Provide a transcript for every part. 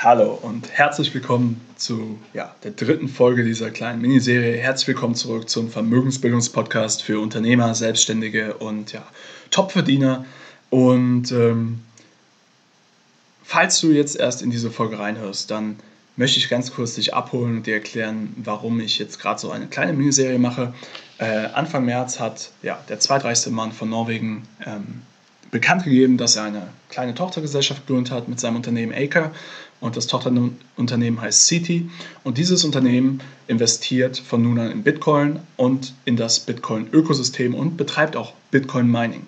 Hallo und herzlich willkommen zu ja, der dritten Folge dieser kleinen Miniserie. Herzlich willkommen zurück zum Vermögensbildungspodcast für Unternehmer, Selbstständige und ja, Topverdiener. Und ähm, falls du jetzt erst in diese Folge reinhörst, dann möchte ich ganz kurz dich abholen und dir erklären, warum ich jetzt gerade so eine kleine Miniserie mache. Äh, Anfang März hat ja, der zweitreichste Mann von Norwegen ähm, bekannt gegeben, dass er eine kleine Tochtergesellschaft gegründet hat mit seinem Unternehmen Acre und das Tochterunternehmen heißt Citi und dieses Unternehmen investiert von nun an in Bitcoin und in das Bitcoin-Ökosystem und betreibt auch Bitcoin-Mining.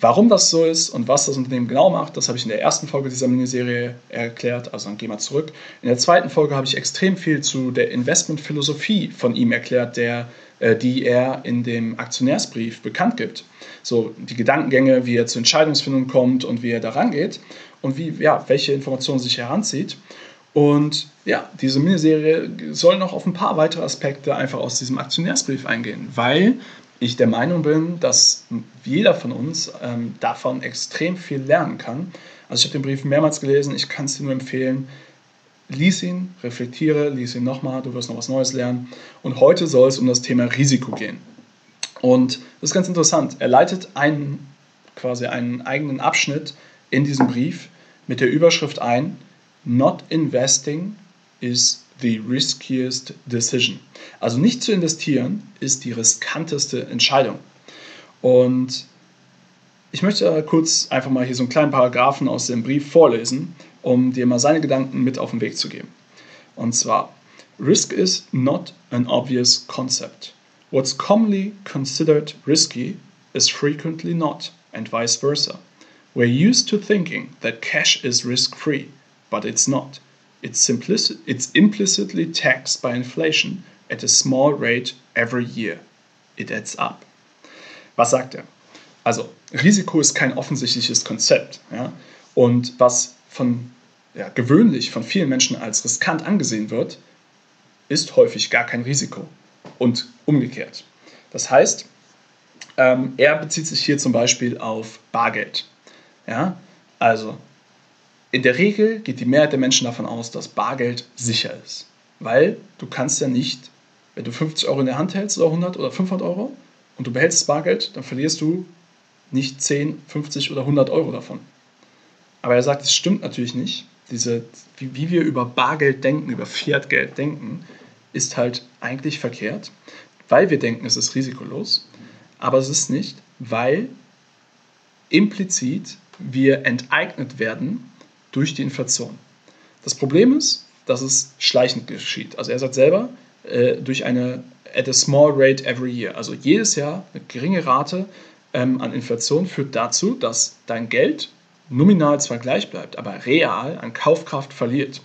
Warum das so ist und was das Unternehmen genau macht, das habe ich in der ersten Folge dieser Miniserie erklärt, also dann gehen wir zurück. In der zweiten Folge habe ich extrem viel zu der Investmentphilosophie von ihm erklärt, der, äh, die er in dem Aktionärsbrief bekannt gibt. So die Gedankengänge, wie er zur Entscheidungsfindung kommt und wie er da rangeht und wie, ja, welche Informationen sich heranzieht. Und ja, diese Miniserie soll noch auf ein paar weitere Aspekte einfach aus diesem Aktionärsbrief eingehen, weil ich der Meinung bin, dass jeder von uns ähm, davon extrem viel lernen kann. Also ich habe den Brief mehrmals gelesen, ich kann es dir nur empfehlen. Lies ihn, reflektiere, lies ihn nochmal, du wirst noch was Neues lernen. Und heute soll es um das Thema Risiko gehen. Und das ist ganz interessant. Er leitet einen, quasi einen eigenen Abschnitt in diesem Brief mit der Überschrift ein, Not investing is the riskiest decision. Also nicht zu investieren ist die riskanteste Entscheidung. Und ich möchte kurz einfach mal hier so einen kleinen Paragraphen aus dem Brief vorlesen, um dir mal seine Gedanken mit auf den Weg zu geben. Und zwar, Risk is not an obvious concept. What's commonly considered risky is frequently not, and vice versa. We're used to thinking that cash is risk free, but it's not. It's, simplicit, it's implicitly taxed by inflation at a small rate every year. It adds up. Was sagt er? Also, Risiko ist kein offensichtliches Konzept. Ja? Und was von, ja, gewöhnlich von vielen Menschen als riskant angesehen wird, ist häufig gar kein Risiko. Und umgekehrt. Das heißt, ähm, er bezieht sich hier zum Beispiel auf Bargeld. Ja? Also, in der Regel geht die Mehrheit der Menschen davon aus, dass Bargeld sicher ist. Weil du kannst ja nicht, wenn du 50 Euro in der Hand hältst oder 100 oder 500 Euro und du behältst Bargeld, dann verlierst du nicht 10, 50 oder 100 Euro davon. Aber er sagt, es stimmt natürlich nicht. Diese, wie, wie wir über Bargeld denken, über Fiatgeld denken, ist halt eigentlich verkehrt, weil wir denken, es ist risikolos. Aber es ist nicht, weil implizit wir enteignet werden durch die Inflation. Das Problem ist, dass es schleichend geschieht. Also er sagt selber, äh, durch eine at a small rate every year. Also jedes Jahr eine geringe Rate ähm, an Inflation führt dazu, dass dein Geld nominal zwar gleich bleibt, aber real an Kaufkraft verliert.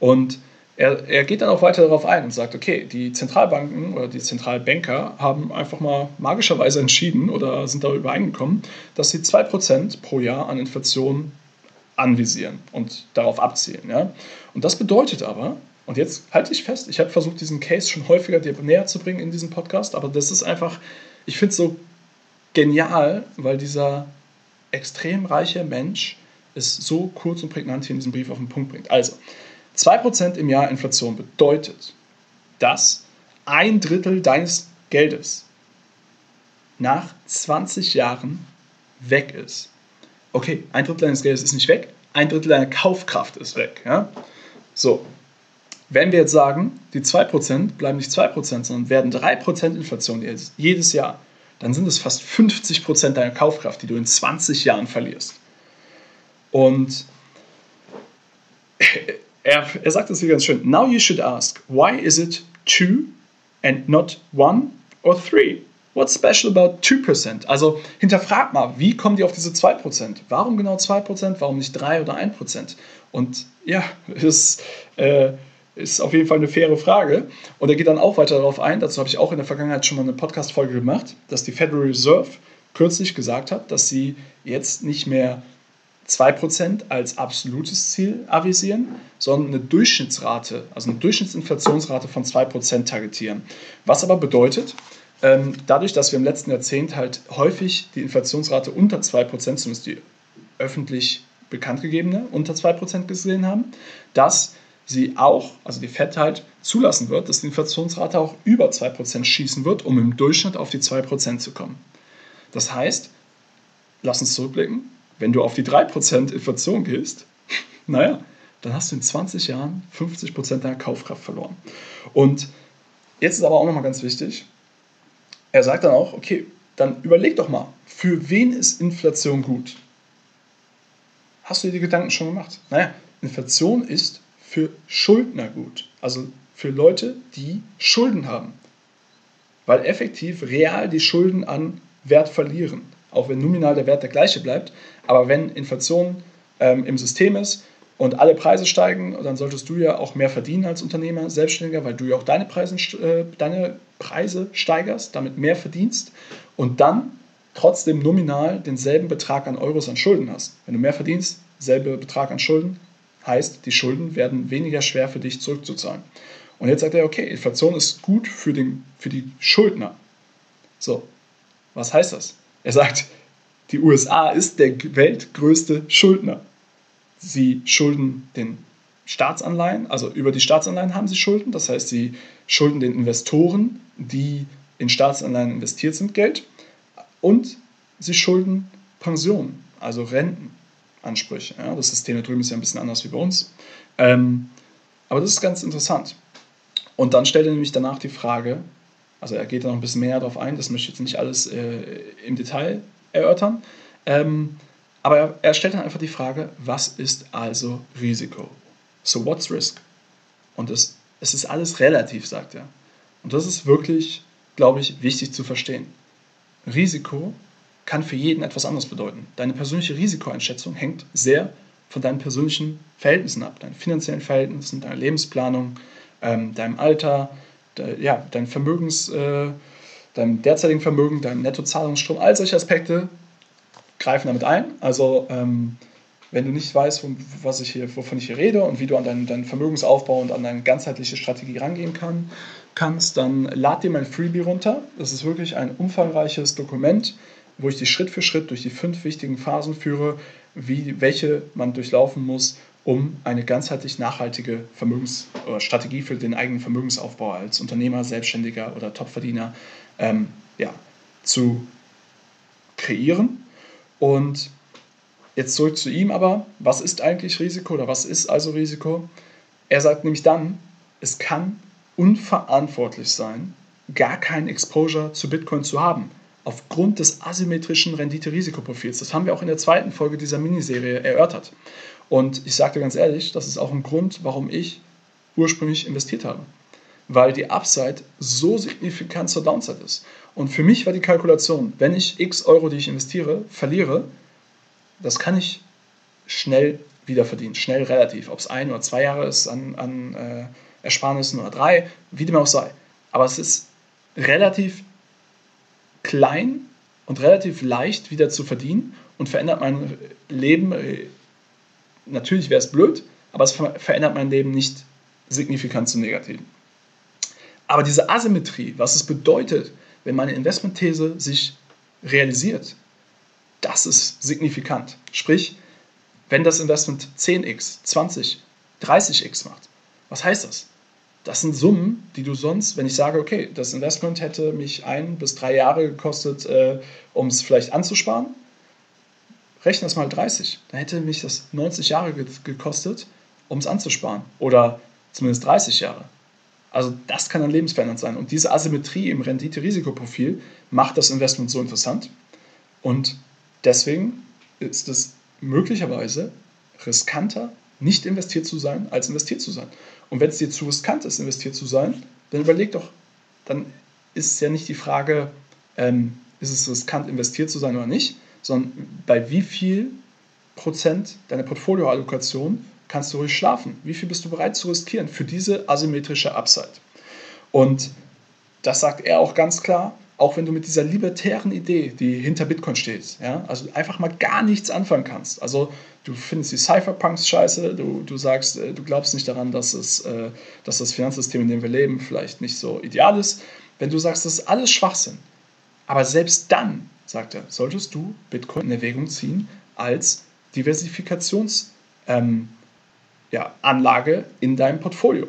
Und er, er geht dann auch weiter darauf ein und sagt, okay, die Zentralbanken oder die Zentralbanker haben einfach mal magischerweise entschieden oder sind darüber übereingekommen, dass sie 2% pro Jahr an Inflation anvisieren und darauf abzielen. Ja? Und das bedeutet aber, und jetzt halte ich fest, ich habe versucht, diesen Case schon häufiger dir näher zu bringen in diesem Podcast, aber das ist einfach, ich finde es so genial, weil dieser extrem reiche Mensch es so kurz und prägnant hier in diesem Brief auf den Punkt bringt. Also, 2% im Jahr Inflation bedeutet, dass ein Drittel deines Geldes nach 20 Jahren weg ist. Okay, ein Drittel deines Geldes ist nicht weg, ein Drittel deiner Kaufkraft ist weg. Ja? So, wenn wir jetzt sagen, die 2% bleiben nicht 2%, sondern werden 3% Inflation jedes Jahr, dann sind es fast 50% deiner Kaufkraft, die du in 20 Jahren verlierst. Und er, er sagt es hier ganz schön. Now you should ask, why is it 2 and not 1 or 3? What's special about 2%? Also hinterfrag mal, wie kommen die auf diese 2%? Warum genau 2%? Warum nicht 3 oder 1%? Und ja, das äh, ist auf jeden Fall eine faire Frage. Und er geht dann auch weiter darauf ein, dazu habe ich auch in der Vergangenheit schon mal eine Podcast-Folge gemacht, dass die Federal Reserve kürzlich gesagt hat, dass sie jetzt nicht mehr 2% als absolutes Ziel avisieren, sondern eine Durchschnittsrate, also eine Durchschnittsinflationsrate von 2% targetieren. Was aber bedeutet, ähm, dadurch, dass wir im letzten Jahrzehnt halt häufig die Inflationsrate unter 2%, zumindest die öffentlich bekanntgegebene, unter 2% gesehen haben, dass sie auch, also die FED halt zulassen wird, dass die Inflationsrate auch über 2% schießen wird, um im Durchschnitt auf die 2% zu kommen. Das heißt, lass uns zurückblicken, wenn du auf die 3% Inflation gehst, naja, dann hast du in 20 Jahren 50% deiner Kaufkraft verloren. Und jetzt ist aber auch nochmal ganz wichtig, er sagt dann auch, okay, dann überleg doch mal, für wen ist Inflation gut? Hast du dir die Gedanken schon gemacht? Naja, Inflation ist für Schuldner gut. Also für Leute, die Schulden haben. Weil effektiv real die Schulden an Wert verlieren. Auch wenn nominal der Wert der gleiche bleibt. Aber wenn Inflation ähm, im System ist und alle Preise steigen, dann solltest du ja auch mehr verdienen als Unternehmer, Selbstständiger, weil du ja auch deine Preise, äh, deine Preise steigerst, damit mehr verdienst und dann trotzdem nominal denselben Betrag an Euros an Schulden hast. Wenn du mehr verdienst, selbe Betrag an Schulden, heißt, die Schulden werden weniger schwer für dich zurückzuzahlen. Und jetzt sagt er, okay, Inflation ist gut für, den, für die Schuldner. So, was heißt das? Er sagt, die USA ist der weltgrößte Schuldner. Sie schulden den Staatsanleihen, also über die Staatsanleihen haben sie Schulden, das heißt, sie schulden den Investoren, die in Staatsanleihen investiert sind, Geld und sie schulden Pensionen, also Rentenansprüche. Ja, das System da drüben ist ja ein bisschen anders wie bei uns. Ähm, aber das ist ganz interessant. Und dann stellt er nämlich danach die Frage, also er geht da noch ein bisschen mehr darauf ein, das möchte ich jetzt nicht alles äh, im Detail erörtern, ähm, aber er, er stellt dann einfach die Frage, was ist also Risiko? So what's risk? Und es, es ist alles relativ, sagt er. Und das ist wirklich, glaube ich, wichtig zu verstehen. Risiko kann für jeden etwas anderes bedeuten. Deine persönliche Risikoeinschätzung hängt sehr von deinen persönlichen Verhältnissen ab, deinen finanziellen Verhältnissen, deiner Lebensplanung, ähm, deinem Alter, ja, dein Vermögens, äh, deinem derzeitigen Vermögen, deinem Nettozahlungsstrom, all solche Aspekte greifen damit ein. Also ähm, wenn du nicht weißt, was ich hier, wovon ich hier rede und wie du an deinen, deinen Vermögensaufbau und an deine ganzheitliche Strategie rangehen kann, kannst, dann lad dir mein Freebie runter. Das ist wirklich ein umfangreiches Dokument, wo ich dich Schritt für Schritt durch die fünf wichtigen Phasen führe, wie, welche man durchlaufen muss, um eine ganzheitlich nachhaltige Vermögensstrategie für den eigenen Vermögensaufbau als Unternehmer, Selbstständiger oder Topverdiener ähm, ja, zu kreieren. Und Jetzt zurück zu ihm aber, was ist eigentlich Risiko oder was ist also Risiko? Er sagt nämlich dann, es kann unverantwortlich sein, gar kein Exposure zu Bitcoin zu haben, aufgrund des asymmetrischen Rendite-Risikoprofils. Das haben wir auch in der zweiten Folge dieser Miniserie erörtert. Und ich dir ganz ehrlich, das ist auch ein Grund, warum ich ursprünglich investiert habe. Weil die Upside so signifikant zur Downside ist. Und für mich war die Kalkulation, wenn ich x Euro, die ich investiere, verliere, das kann ich schnell wieder verdienen. Schnell relativ. Ob es ein oder zwei Jahre ist an, an äh, Ersparnissen oder drei, wie dem auch sei. Aber es ist relativ klein und relativ leicht wieder zu verdienen und verändert mein Leben. Äh, natürlich wäre es blöd, aber es verändert mein Leben nicht signifikant zum Negativen. Aber diese Asymmetrie, was es bedeutet, wenn meine Investmentthese sich realisiert, das ist signifikant. Sprich, wenn das Investment 10x, 20, 30x macht, was heißt das? Das sind Summen, die du sonst, wenn ich sage, okay, das Investment hätte mich ein bis drei Jahre gekostet, äh, um es vielleicht anzusparen, rechne das mal 30. Dann hätte mich das 90 Jahre gekostet, um es anzusparen. Oder zumindest 30 Jahre. Also das kann dann lebensverändernd sein. Und diese Asymmetrie im Rendite-Risikoprofil macht das Investment so interessant. Und Deswegen ist es möglicherweise riskanter, nicht investiert zu sein, als investiert zu sein. Und wenn es dir zu riskant ist, investiert zu sein, dann überleg doch, dann ist es ja nicht die Frage, ähm, ist es riskant, investiert zu sein oder nicht, sondern bei wie viel Prozent deiner Portfolioallokation kannst du ruhig schlafen? Wie viel bist du bereit zu riskieren für diese asymmetrische Upside? Und das sagt er auch ganz klar, auch wenn du mit dieser libertären Idee, die hinter Bitcoin steht, ja, also einfach mal gar nichts anfangen kannst. Also du findest die Cypherpunks scheiße, du, du sagst, äh, du glaubst nicht daran, dass, es, äh, dass das Finanzsystem, in dem wir leben, vielleicht nicht so ideal ist. Wenn du sagst, das ist alles Schwachsinn. Aber selbst dann, sagt er, solltest du Bitcoin in Erwägung ziehen als Diversifikationsanlage ähm, ja, in deinem Portfolio,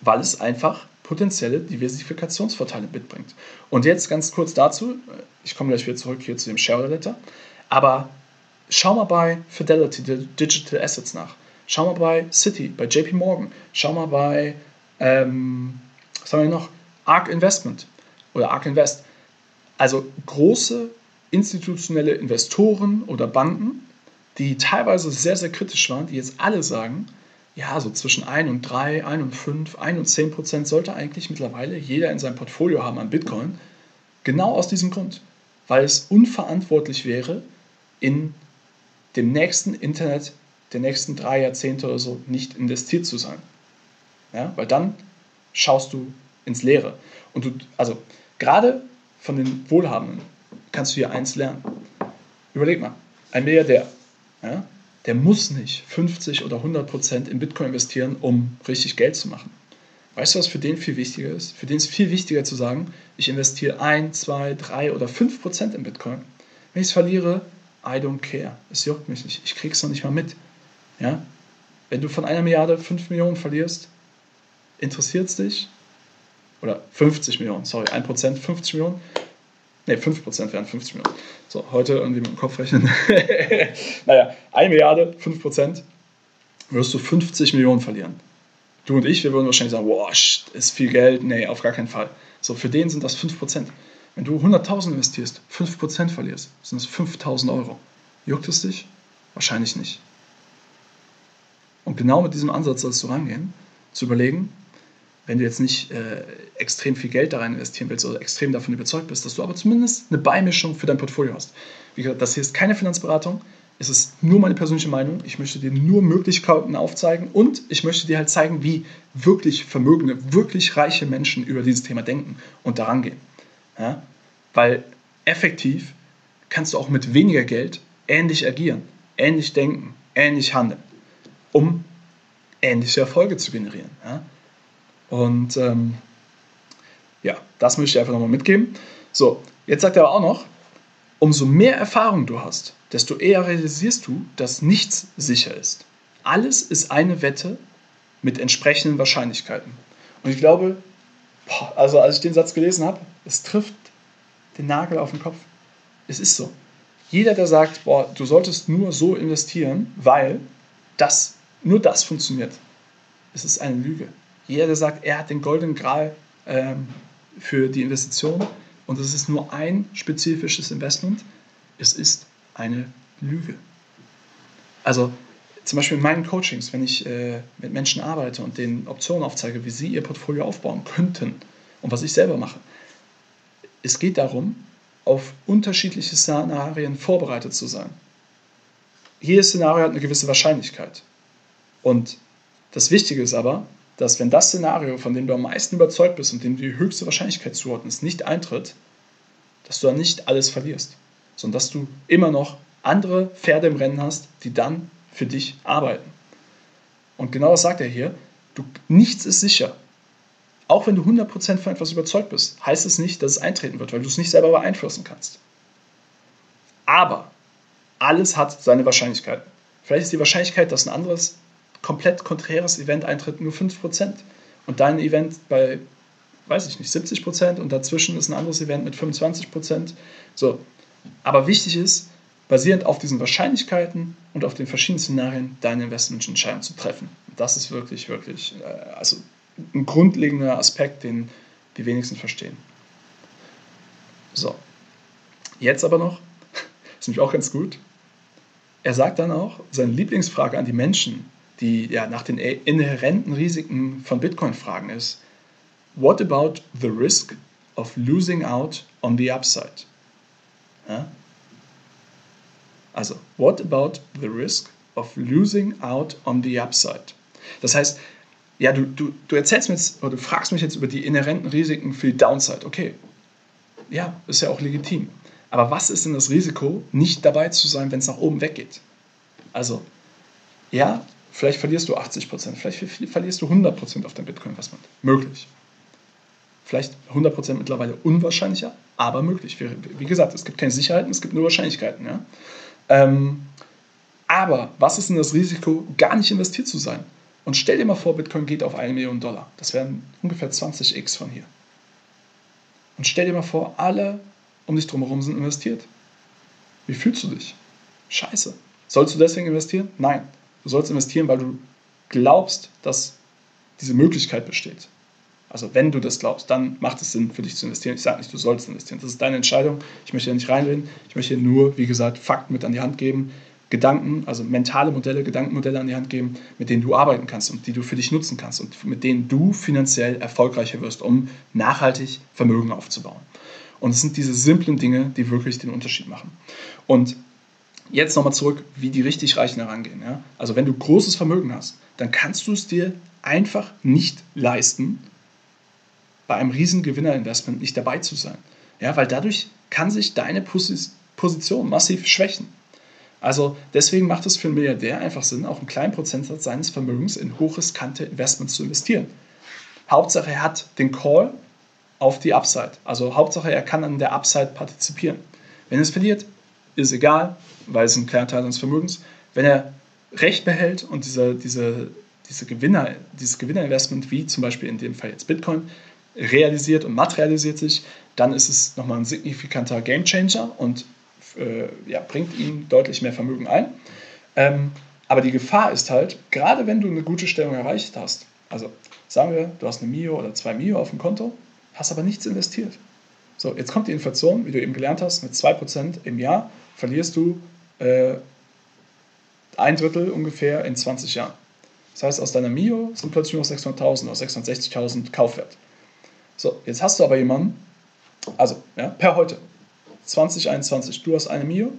weil es einfach potenzielle Diversifikationsvorteile mitbringt. Und jetzt ganz kurz dazu, ich komme gleich wieder zurück hier zu dem Shareholder Letter, aber schau mal bei Fidelity Digital Assets nach. Schau mal bei City, bei JP Morgan. Schau mal bei, ähm, was haben wir noch? ARK Investment oder ARK Invest. Also große institutionelle Investoren oder Banken, die teilweise sehr, sehr kritisch waren, die jetzt alle sagen, ja, so zwischen 1 und 3, 1 und 5, 1 und 10 Prozent sollte eigentlich mittlerweile jeder in seinem Portfolio haben an Bitcoin. Genau aus diesem Grund. Weil es unverantwortlich wäre, in dem nächsten Internet der nächsten drei Jahrzehnte oder so nicht investiert zu sein. Ja, weil dann schaust du ins Leere. Und du, also gerade von den Wohlhabenden kannst du hier eins lernen. Überleg mal, ein Milliardär, ja, der muss nicht 50 oder 100 Prozent in Bitcoin investieren, um richtig Geld zu machen. Weißt du, was für den viel wichtiger ist? Für den ist viel wichtiger zu sagen, ich investiere 1, 2, 3 oder 5 Prozent in Bitcoin. Wenn ich es verliere, I don't care. Es juckt mich nicht. Ich krieg's noch nicht mal mit. Ja? Wenn du von einer Milliarde 5 Millionen verlierst, interessiert es dich? Oder 50 Millionen, sorry, 1%, 50 Millionen? Ne, 5% wären 50 Millionen. So, heute irgendwie mit dem Kopf rechnen. naja, 1 Milliarde, 5%, wirst du 50 Millionen verlieren. Du und ich, wir würden wahrscheinlich sagen, wow, ist viel Geld. Nee, auf gar keinen Fall. So, für den sind das 5%. Wenn du 100.000 investierst, 5% verlierst, sind das 5.000 Euro. Juckt es dich? Wahrscheinlich nicht. Und genau mit diesem Ansatz sollst du rangehen, zu überlegen, wenn du jetzt nicht äh, extrem viel Geld da rein investieren willst oder extrem davon überzeugt bist, dass du aber zumindest eine Beimischung für dein Portfolio hast. Wie gesagt, das hier ist keine Finanzberatung, es ist nur meine persönliche Meinung. Ich möchte dir nur Möglichkeiten aufzeigen und ich möchte dir halt zeigen, wie wirklich vermögende, wirklich reiche Menschen über dieses Thema denken und daran gehen. Ja? Weil effektiv kannst du auch mit weniger Geld ähnlich agieren, ähnlich denken, ähnlich handeln, um ähnliche Erfolge zu generieren. Ja? Und ähm, ja, das möchte ich einfach nochmal mitgeben. So, jetzt sagt er aber auch noch, umso mehr Erfahrung du hast, desto eher realisierst du, dass nichts sicher ist. Alles ist eine Wette mit entsprechenden Wahrscheinlichkeiten. Und ich glaube, boah, also als ich den Satz gelesen habe, es trifft den Nagel auf den Kopf. Es ist so. Jeder, der sagt, boah, du solltest nur so investieren, weil das, nur das funktioniert, es ist eine Lüge. Jeder, der sagt, er hat den goldenen Gral ähm, für die Investition und es ist nur ein spezifisches Investment, es ist eine Lüge. Also zum Beispiel in meinen Coachings, wenn ich äh, mit Menschen arbeite und denen Optionen aufzeige, wie sie ihr Portfolio aufbauen könnten und was ich selber mache. Es geht darum, auf unterschiedliche Szenarien vorbereitet zu sein. Jedes Szenario hat eine gewisse Wahrscheinlichkeit. Und das Wichtige ist aber, dass wenn das Szenario, von dem du am meisten überzeugt bist und dem du die höchste Wahrscheinlichkeit zuordnest, nicht eintritt, dass du dann nicht alles verlierst, sondern dass du immer noch andere Pferde im Rennen hast, die dann für dich arbeiten. Und genau das sagt er hier, du, nichts ist sicher. Auch wenn du 100% von etwas überzeugt bist, heißt es nicht, dass es eintreten wird, weil du es nicht selber beeinflussen kannst. Aber alles hat seine Wahrscheinlichkeiten. Vielleicht ist die Wahrscheinlichkeit, dass ein anderes komplett konträres Event eintritt, nur 5%. Und dein Event bei, weiß ich nicht, 70% und dazwischen ist ein anderes Event mit 25%. So. Aber wichtig ist, basierend auf diesen Wahrscheinlichkeiten und auf den verschiedenen Szenarien deine Investmententscheidung zu treffen. Das ist wirklich, wirklich äh, also ein grundlegender Aspekt, den die wenigsten verstehen. So. Jetzt aber noch, ist nämlich auch ganz gut. Er sagt dann auch, seine Lieblingsfrage an die Menschen, die ja nach den inhärenten Risiken von Bitcoin fragen, ist: What about the risk of losing out on the upside? Ja? Also, what about the risk of losing out on the upside? Das heißt, ja, du, du, du erzählst mir jetzt, oder du fragst mich jetzt über die inhärenten Risiken für die Downside. Okay, ja, ist ja auch legitim. Aber was ist denn das Risiko, nicht dabei zu sein, wenn es nach oben weggeht? Also, ja, Vielleicht verlierst du 80%, vielleicht verlierst du 100% auf dein Bitcoin-Investment. Möglich. Vielleicht 100% mittlerweile unwahrscheinlicher, aber möglich. Wie gesagt, es gibt keine Sicherheiten, es gibt nur Wahrscheinlichkeiten. Ja? Ähm, Aber was ist denn das Risiko, gar nicht investiert zu sein? Und stell dir mal vor, Bitcoin geht auf eine Million Dollar. Das wären ungefähr 20x von hier. Und stell dir mal vor, alle um dich drumherum sind investiert. Wie fühlst du dich? Scheiße. Sollst du deswegen investieren? Nein. Du sollst investieren, weil du glaubst, dass diese Möglichkeit besteht. Also wenn du das glaubst, dann macht es Sinn für dich zu investieren. Ich sage nicht, du sollst investieren. Das ist deine Entscheidung. Ich möchte hier nicht reinreden. Ich möchte hier nur, wie gesagt, Fakten mit an die Hand geben, Gedanken, also mentale Modelle, Gedankenmodelle an die Hand geben, mit denen du arbeiten kannst und die du für dich nutzen kannst und mit denen du finanziell erfolgreicher wirst, um nachhaltig Vermögen aufzubauen. Und es sind diese simplen Dinge, die wirklich den Unterschied machen. Und jetzt nochmal zurück, wie die richtig Reichen herangehen. Ja? Also wenn du großes Vermögen hast, dann kannst du es dir einfach nicht leisten, bei einem riesen Gewinnerinvestment nicht dabei zu sein. Ja, weil dadurch kann sich deine Position massiv schwächen. Also deswegen macht es für einen Milliardär einfach Sinn, auch einen kleinen Prozentsatz seines Vermögens in hochriskante Investments zu investieren. Hauptsache, er hat den Call auf die Upside. Also Hauptsache, er kann an der Upside partizipieren. Wenn es verliert, ist egal, weil es ein kleiner Teil seines Vermögens. Wenn er Recht behält und diese, diese, diese Gewinner, dieses Gewinnerinvestment, wie zum Beispiel in dem Fall jetzt Bitcoin, realisiert und materialisiert sich, dann ist es nochmal ein signifikanter Gamechanger und äh, ja, bringt ihm deutlich mehr Vermögen ein. Ähm, aber die Gefahr ist halt, gerade wenn du eine gute Stellung erreicht hast, also sagen wir, du hast eine Mio oder zwei Mio auf dem Konto, hast aber nichts investiert. So, jetzt kommt die Inflation, wie du eben gelernt hast, mit 2% im Jahr verlierst du äh, ein Drittel ungefähr in 20 Jahren. Das heißt, aus deiner Mio sind plötzlich nur 600.000 oder 660.000 Kaufwert. So, jetzt hast du aber jemanden, also ja, per heute, 2021, du hast eine Mio,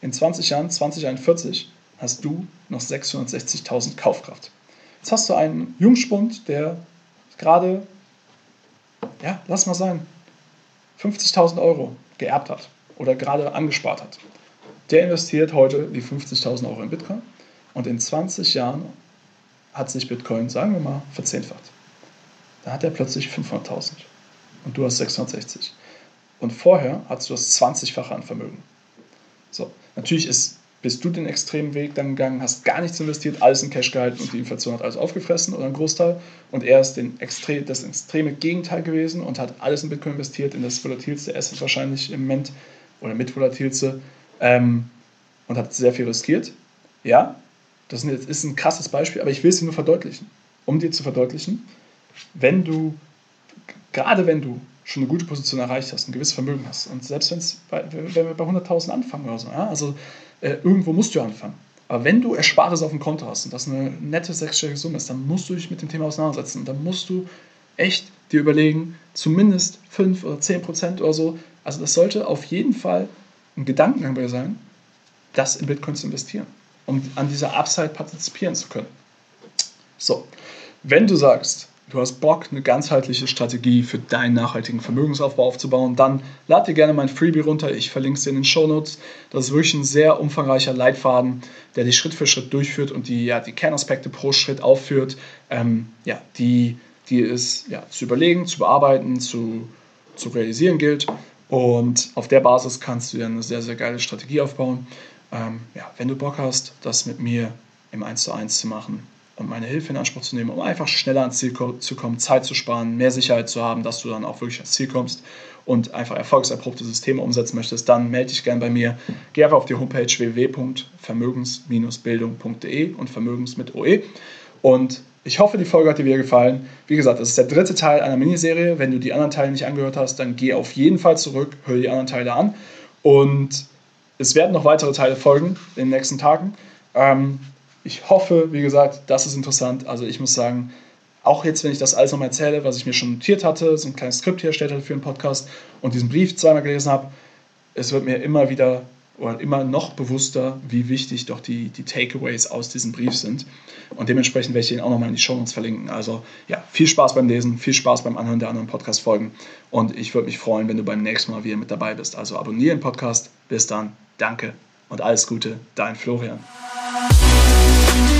in 20 Jahren, 2041, hast du noch 660.000 Kaufkraft. Jetzt hast du einen Jungspund, der gerade, ja, lass mal sagen, 50.000 Euro geerbt hat oder gerade angespart hat. Der investiert heute die 50.000 Euro in Bitcoin und in 20 Jahren hat sich Bitcoin, sagen wir mal, verzehnfacht. Da hat er plötzlich 500.000 und du hast 660. Und vorher hattest du das 20-fache an Vermögen. So, natürlich ist, bist du den extremen Weg dann gegangen, hast gar nichts investiert, alles in Cash gehalten und die Inflation hat alles aufgefressen oder ein Großteil. Und er ist den extre das extreme Gegenteil gewesen und hat alles in Bitcoin investiert, in das volatilste Asset wahrscheinlich im Moment oder mit volatilste ähm, und hat sehr viel riskiert. Ja, das ist ein krasses Beispiel, aber ich will es dir nur verdeutlichen. Um dir zu verdeutlichen, wenn du, gerade wenn du schon eine gute Position erreicht hast, ein gewisses Vermögen hast, und selbst wenn's bei, wenn wir bei 100.000 anfangen oder so, ja, also äh, irgendwo musst du anfangen. Aber wenn du Erspartes auf dem Konto hast und das eine nette sechsstellige Summe ist, dann musst du dich mit dem Thema auseinandersetzen. Und dann musst du echt dir überlegen, zumindest 5 oder 10 Prozent oder so. Also das sollte auf jeden Fall ein Gedankengang bei sein, das in Bitcoin zu investieren, um an dieser Upside partizipieren zu können. So, wenn du sagst, du hast Bock, eine ganzheitliche Strategie für deinen nachhaltigen Vermögensaufbau aufzubauen, dann lad dir gerne mein Freebie runter. Ich verlinke es dir in den Show Notes. Das ist wirklich ein sehr umfangreicher Leitfaden, der dich Schritt für Schritt durchführt und die, ja, die Kernaspekte pro Schritt aufführt, ähm, ja, die, die es ja, zu überlegen, zu bearbeiten, zu, zu realisieren gilt. Und auf der Basis kannst du dir eine sehr, sehr geile Strategie aufbauen. Ähm, ja, wenn du Bock hast, das mit mir im 1 zu 1 zu machen, meine Hilfe in Anspruch zu nehmen, um einfach schneller ans Ziel zu kommen, Zeit zu sparen, mehr Sicherheit zu haben, dass du dann auch wirklich ans Ziel kommst und einfach erfolgserprobte Systeme umsetzen möchtest, dann melde dich gerne bei mir. Geh einfach auf die Homepage www.vermögens-bildung.de und Vermögens mit OE. Und ich hoffe, die Folge hat dir wieder gefallen. Wie gesagt, das ist der dritte Teil einer Miniserie. Wenn du die anderen Teile nicht angehört hast, dann geh auf jeden Fall zurück, hör die anderen Teile an. Und es werden noch weitere Teile folgen in den nächsten Tagen. Ähm, ich hoffe, wie gesagt, das ist interessant. Also ich muss sagen, auch jetzt, wenn ich das alles nochmal erzähle, was ich mir schon notiert hatte, so ein kleines Skript hier erstellt hatte für einen Podcast und diesen Brief zweimal gelesen habe, es wird mir immer wieder oder immer noch bewusster, wie wichtig doch die, die Takeaways aus diesem Brief sind. Und dementsprechend werde ich den auch nochmal in die Show Notes verlinken. Also ja, viel Spaß beim Lesen, viel Spaß beim Anhören der anderen Podcast-Folgen. Und ich würde mich freuen, wenn du beim nächsten Mal wieder mit dabei bist. Also abonniere den Podcast. Bis dann. Danke und alles Gute. Dein Florian. Thank you.